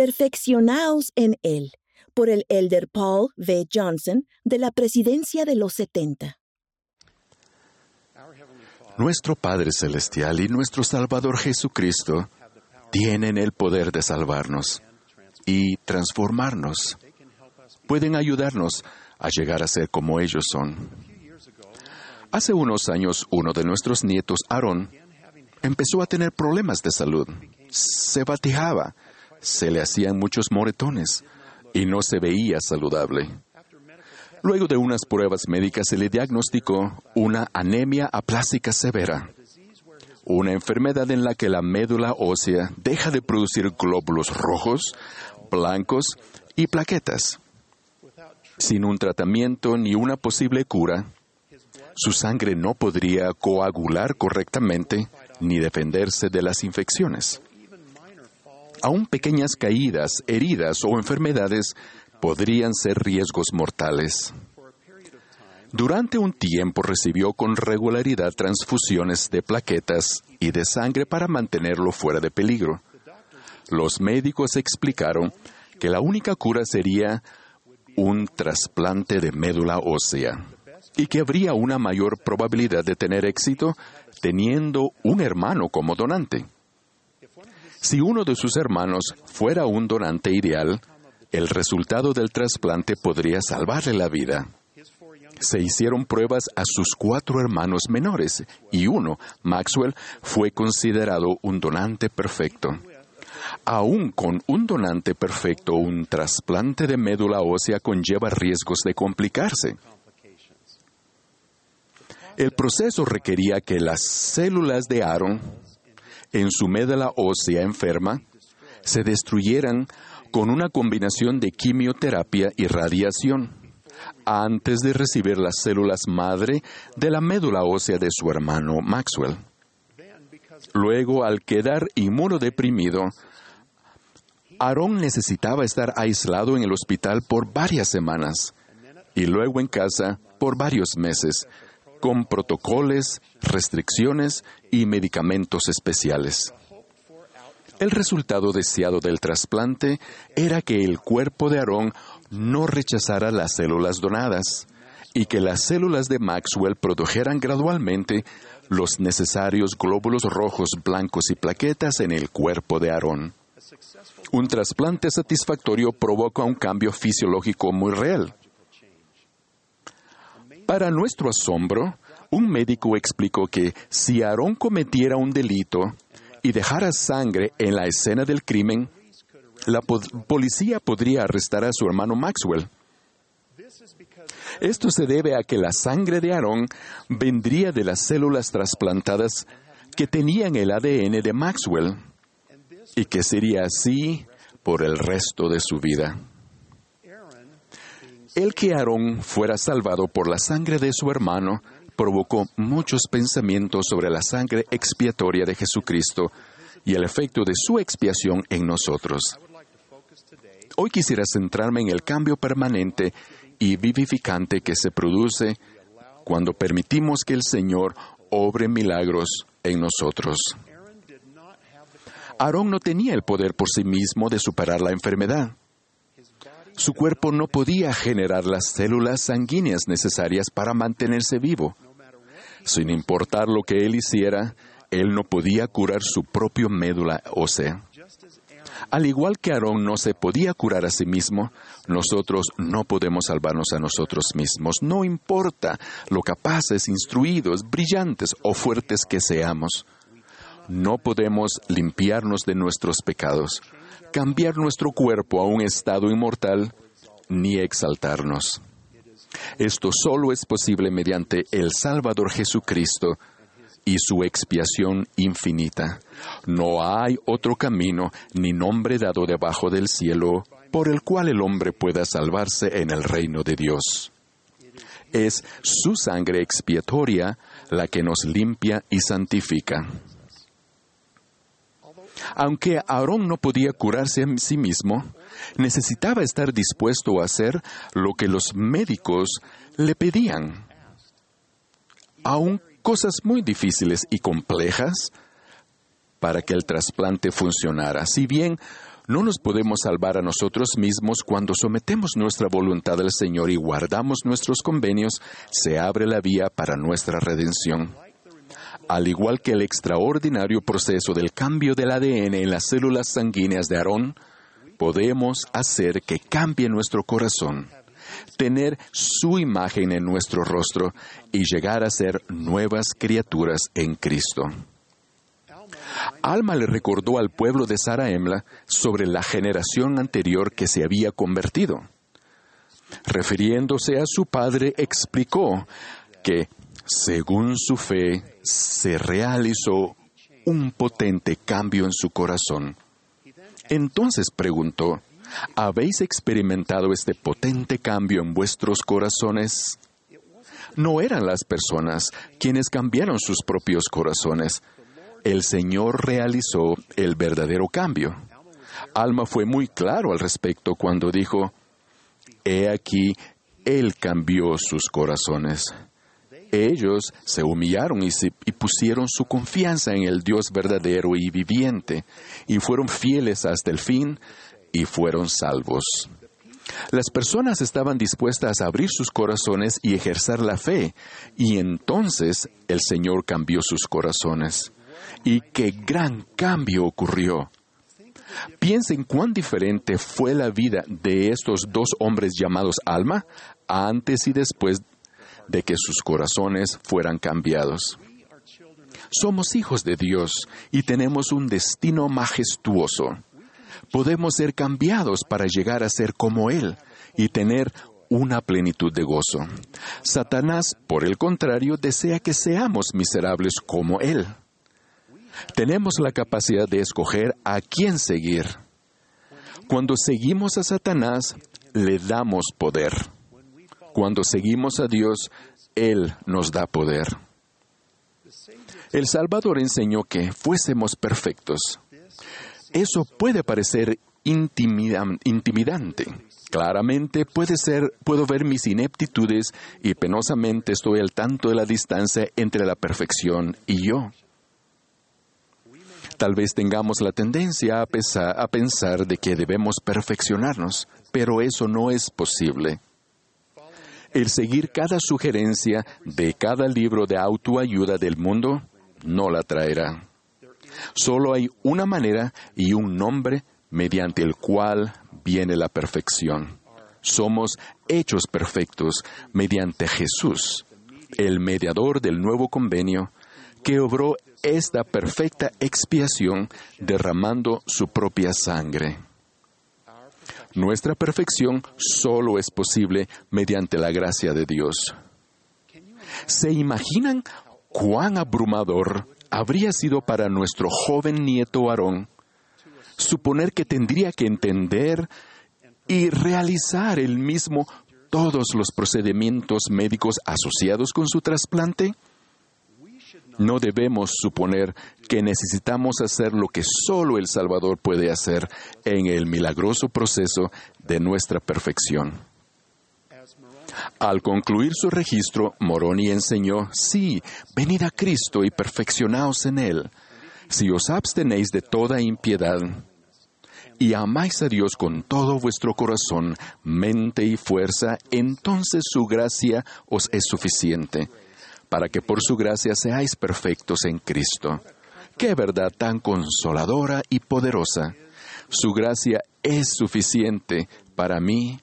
Perfeccionaos en él, por el elder Paul V. Johnson de la Presidencia de los 70. Nuestro Padre Celestial y nuestro Salvador Jesucristo tienen el poder de salvarnos y transformarnos. Pueden ayudarnos a llegar a ser como ellos son. Hace unos años, uno de nuestros nietos, Aarón, empezó a tener problemas de salud. Se batijaba, se le hacían muchos moretones y no se veía saludable. Luego de unas pruebas médicas se le diagnosticó una anemia aplásica severa, una enfermedad en la que la médula ósea deja de producir glóbulos rojos, blancos y plaquetas. Sin un tratamiento ni una posible cura, su sangre no podría coagular correctamente ni defenderse de las infecciones. Aún pequeñas caídas, heridas o enfermedades podrían ser riesgos mortales. Durante un tiempo recibió con regularidad transfusiones de plaquetas y de sangre para mantenerlo fuera de peligro. Los médicos explicaron que la única cura sería un trasplante de médula ósea y que habría una mayor probabilidad de tener éxito teniendo un hermano como donante. Si uno de sus hermanos fuera un donante ideal, el resultado del trasplante podría salvarle la vida. Se hicieron pruebas a sus cuatro hermanos menores y uno, Maxwell, fue considerado un donante perfecto. Aún con un donante perfecto, un trasplante de médula ósea conlleva riesgos de complicarse. El proceso requería que las células de Aaron en su médula ósea enferma se destruyeran con una combinación de quimioterapia y radiación antes de recibir las células madre de la médula ósea de su hermano Maxwell. Luego, al quedar inmunodeprimido, Aaron necesitaba estar aislado en el hospital por varias semanas y luego en casa por varios meses, con protocolos, restricciones y medicamentos especiales. El resultado deseado del trasplante era que el cuerpo de Aarón no rechazara las células donadas y que las células de Maxwell produjeran gradualmente los necesarios glóbulos rojos, blancos y plaquetas en el cuerpo de Aarón. Un trasplante satisfactorio provoca un cambio fisiológico muy real. Para nuestro asombro, un médico explicó que si Aarón cometiera un delito y dejara sangre en la escena del crimen, la policía podría arrestar a su hermano Maxwell. Esto se debe a que la sangre de Aarón vendría de las células trasplantadas que tenían el ADN de Maxwell y que sería así por el resto de su vida. El que Aarón fuera salvado por la sangre de su hermano provocó muchos pensamientos sobre la sangre expiatoria de Jesucristo y el efecto de su expiación en nosotros. Hoy quisiera centrarme en el cambio permanente y vivificante que se produce cuando permitimos que el Señor obre milagros en nosotros. Aarón no tenía el poder por sí mismo de superar la enfermedad. Su cuerpo no podía generar las células sanguíneas necesarias para mantenerse vivo. Sin importar lo que él hiciera, él no podía curar su propio médula ósea. Al igual que Aarón no se podía curar a sí mismo, nosotros no podemos salvarnos a nosotros mismos, no importa lo capaces, instruidos, brillantes o fuertes que seamos. No podemos limpiarnos de nuestros pecados, cambiar nuestro cuerpo a un estado inmortal, ni exaltarnos. Esto solo es posible mediante el Salvador Jesucristo y su expiación infinita. No hay otro camino ni nombre dado debajo del cielo por el cual el hombre pueda salvarse en el reino de Dios. Es su sangre expiatoria la que nos limpia y santifica. Aunque Aarón no podía curarse a sí mismo, necesitaba estar dispuesto a hacer lo que los médicos le pedían. Aún cosas muy difíciles y complejas para que el trasplante funcionara. Si bien No nos podemos salvar a nosotros mismos cuando sometemos nuestra voluntad al Señor y guardamos nuestros convenios, se abre la vía para nuestra redención. Al igual que el extraordinario proceso del cambio del ADN en las células sanguíneas de Aarón, podemos hacer que cambie nuestro corazón, tener su imagen en nuestro rostro y llegar a ser nuevas criaturas en Cristo. Alma le recordó al pueblo de Saraemla sobre la generación anterior que se había convertido. Refiriéndose a su padre, explicó que, según su fe, se realizó un potente cambio en su corazón. Entonces preguntó, ¿habéis experimentado este potente cambio en vuestros corazones? No eran las personas quienes cambiaron sus propios corazones, el Señor realizó el verdadero cambio. Alma fue muy claro al respecto cuando dijo, He aquí, Él cambió sus corazones. Ellos se humillaron y, pusieron su confianza en el Dios verdadero y viviente, y fueron fieles hasta el fin, y fueron salvos. Las personas estaban dispuestas a abrir sus corazones y ejercer la fe, y entonces el Señor cambió sus corazones y qué gran cambio ocurrió. Piensen cuán diferente fue la vida de estos dos hombres llamados alma antes y después de que sus corazones fueran cambiados. Somos hijos de Dios y tenemos un destino majestuoso. Podemos ser cambiados para llegar a ser como Él y tener una plenitud de gozo. Satanás, por el contrario, desea que seamos miserables como Él. Tenemos la capacidad de escoger a quién seguir. Cuando seguimos a Satanás, le damos poder. Cuando seguimos a Dios, Él nos da poder. El Salvador enseñó que fuésemos perfectos. Eso puede parecer intimidante. Claramente puede ser, puedo ver mis ineptitudes y penosamente estoy al tanto de la distancia entre la perfección y yo. Tal vez tengamos la tendencia a, a pensar de que debemos perfeccionarnos, pero eso no es posible. El seguir cada sugerencia de cada libro de autoayuda del mundo no la traerá. Solo hay una manera y un nombre mediante el cual viene la perfección. Somos hechos perfectos mediante Jesús, el mediador del nuevo convenio, que obró esta perfecta expiación derramando su propia sangre. Nuestra perfección solo es posible mediante la gracia de Dios. ¿Se imaginan cuán abrumador habría sido para nuestro joven nieto Aarón suponer que tendría que entender y realizar él mismo todos los procedimientos médicos asociados con su trasplante? No debemos suponer que necesitamos hacer lo que solo el Salvador puede hacer en el milagroso proceso de nuestra perfección. Al concluir su registro, Moroni enseñó, sí, venid a Cristo y perfeccionaos en Él. Si os abstenéis de toda impiedad y amáis a Dios con todo vuestro corazón, mente y fuerza, entonces su gracia os es suficiente para que por su gracia seáis perfectos en Cristo. Qué verdad tan consoladora y poderosa. Su gracia es suficiente para mí,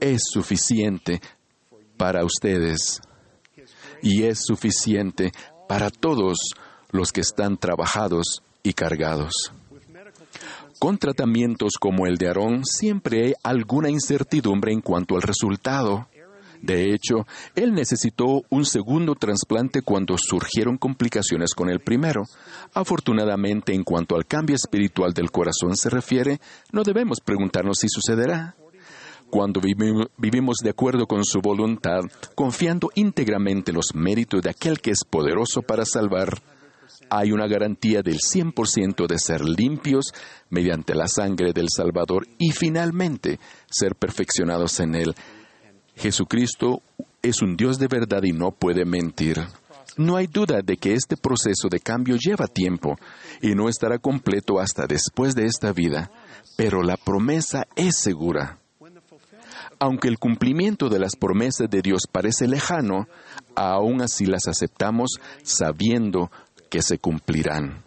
es suficiente para ustedes y es suficiente para todos los que están trabajados y cargados. Con tratamientos como el de Aarón siempre hay alguna incertidumbre en cuanto al resultado. De hecho, él necesitó un segundo trasplante cuando surgieron complicaciones con el primero. Afortunadamente, en cuanto al cambio espiritual del corazón se refiere, no debemos preguntarnos si sucederá. Cuando vivimos de acuerdo con su voluntad, confiando íntegramente en los méritos de aquel que es poderoso para salvar, hay una garantía del 100% de ser limpios mediante la sangre del Salvador y finalmente ser perfeccionados en Él Jesucristo es un Dios de verdad y no puede mentir. No hay duda de que este proceso de cambio lleva tiempo y no estará completo hasta después de esta vida, pero la promesa es segura. Aunque el cumplimiento de las promesas de Dios parece lejano, aún así las aceptamos sabiendo que se cumplirán.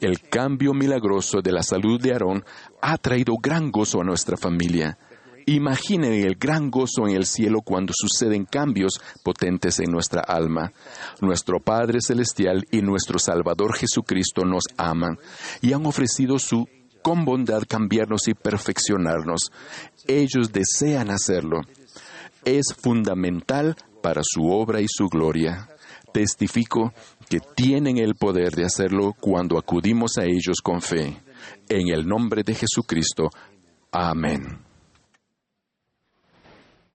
El cambio milagroso de la salud de Aarón ha traído gran gozo a nuestra familia. Imaginen el gran gozo en el cielo cuando suceden cambios potentes en nuestra alma. Nuestro Padre Celestial y nuestro Salvador Jesucristo nos aman y han ofrecido su con bondad cambiarnos y perfeccionarnos. Ellos desean hacerlo. Es fundamental para su obra y su gloria. Testifico que tienen el poder de hacerlo cuando acudimos a ellos con fe. En el nombre de Jesucristo. Amén.